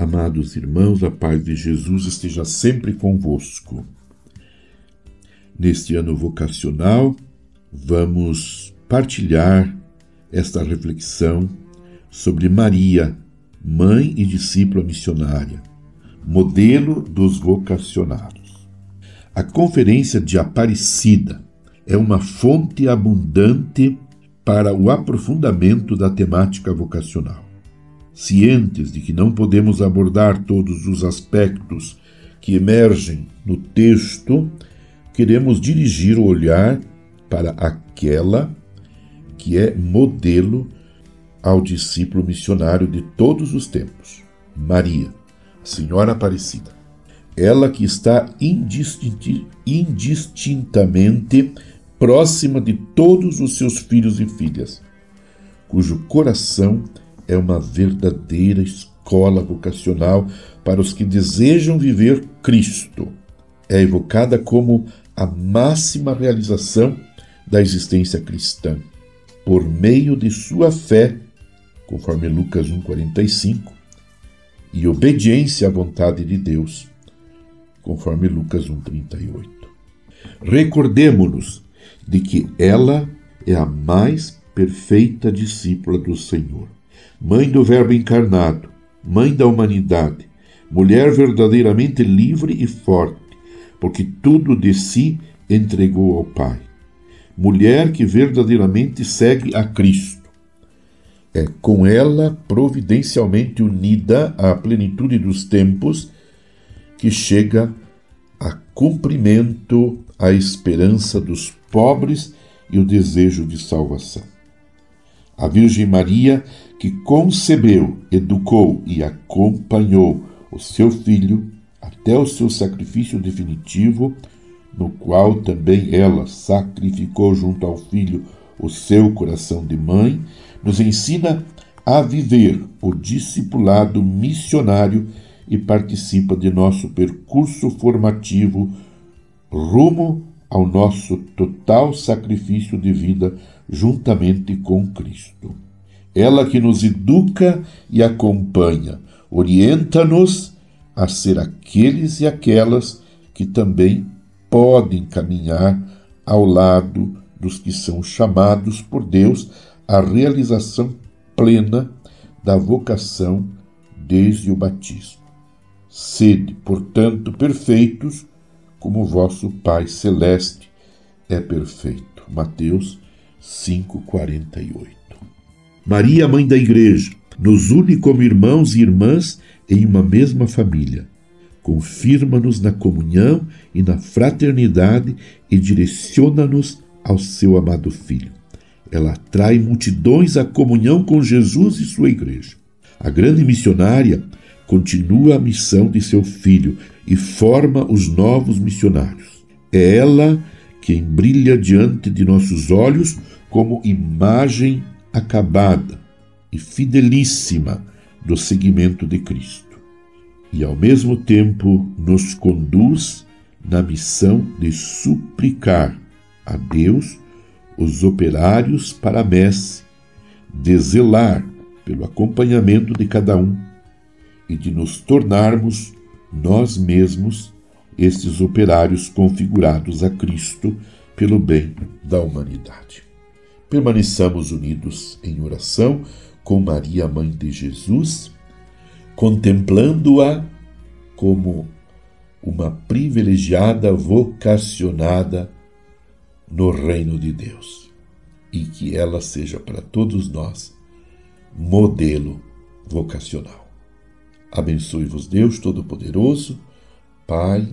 Amados irmãos, a paz de Jesus esteja sempre convosco. Neste ano vocacional, vamos partilhar esta reflexão sobre Maria, mãe e discípula missionária, modelo dos vocacionados. A Conferência de Aparecida é uma fonte abundante para o aprofundamento da temática vocacional. Cientes de que não podemos abordar todos os aspectos que emergem no texto, queremos dirigir o olhar para aquela que é modelo ao discípulo missionário de todos os tempos, Maria, a Senhora Aparecida. Ela que está indistintamente próxima de todos os seus filhos e filhas, cujo coração é uma verdadeira escola vocacional para os que desejam viver Cristo. É evocada como a máxima realização da existência cristã, por meio de sua fé, conforme Lucas 1,45, e obediência à vontade de Deus, conforme Lucas 1,38. Recordemo-nos de que ela é a mais perfeita discípula do Senhor mãe do Verbo encarnado, mãe da humanidade, mulher verdadeiramente livre e forte, porque tudo de si entregou ao Pai. Mulher que verdadeiramente segue a Cristo. É com ela providencialmente unida à plenitude dos tempos que chega a cumprimento a esperança dos pobres e o desejo de salvação. A Virgem Maria, que concebeu, educou e acompanhou o seu filho até o seu sacrifício definitivo, no qual também ela sacrificou junto ao filho o seu coração de mãe, nos ensina a viver o discipulado missionário e participa de nosso percurso formativo rumo ao nosso total sacrifício de vida juntamente com Cristo. Ela que nos educa e acompanha, orienta-nos a ser aqueles e aquelas que também podem caminhar ao lado dos que são chamados por Deus à realização plena da vocação desde o batismo. Sede, portanto, perfeitos, como vosso Pai celeste é perfeito. Mateus 5:48. Maria, mãe da igreja, nos une como irmãos e irmãs em uma mesma família. Confirma-nos na comunhão e na fraternidade e direciona-nos ao seu amado Filho. Ela atrai multidões à comunhão com Jesus e sua igreja. A grande missionária continua a missão de seu filho e forma os novos missionários. É ela quem brilha diante de nossos olhos como imagem acabada e fidelíssima do seguimento de Cristo, e ao mesmo tempo nos conduz na missão de suplicar a Deus os operários para a messe, de zelar pelo acompanhamento de cada um e de nos tornarmos nós mesmos estes operários configurados a Cristo pelo bem da humanidade. Permaneçamos unidos em oração com Maria, Mãe de Jesus, contemplando-a como uma privilegiada vocacionada no reino de Deus e que ela seja para todos nós modelo vocacional. Abençoe-vos Deus Todo-Poderoso, Pai,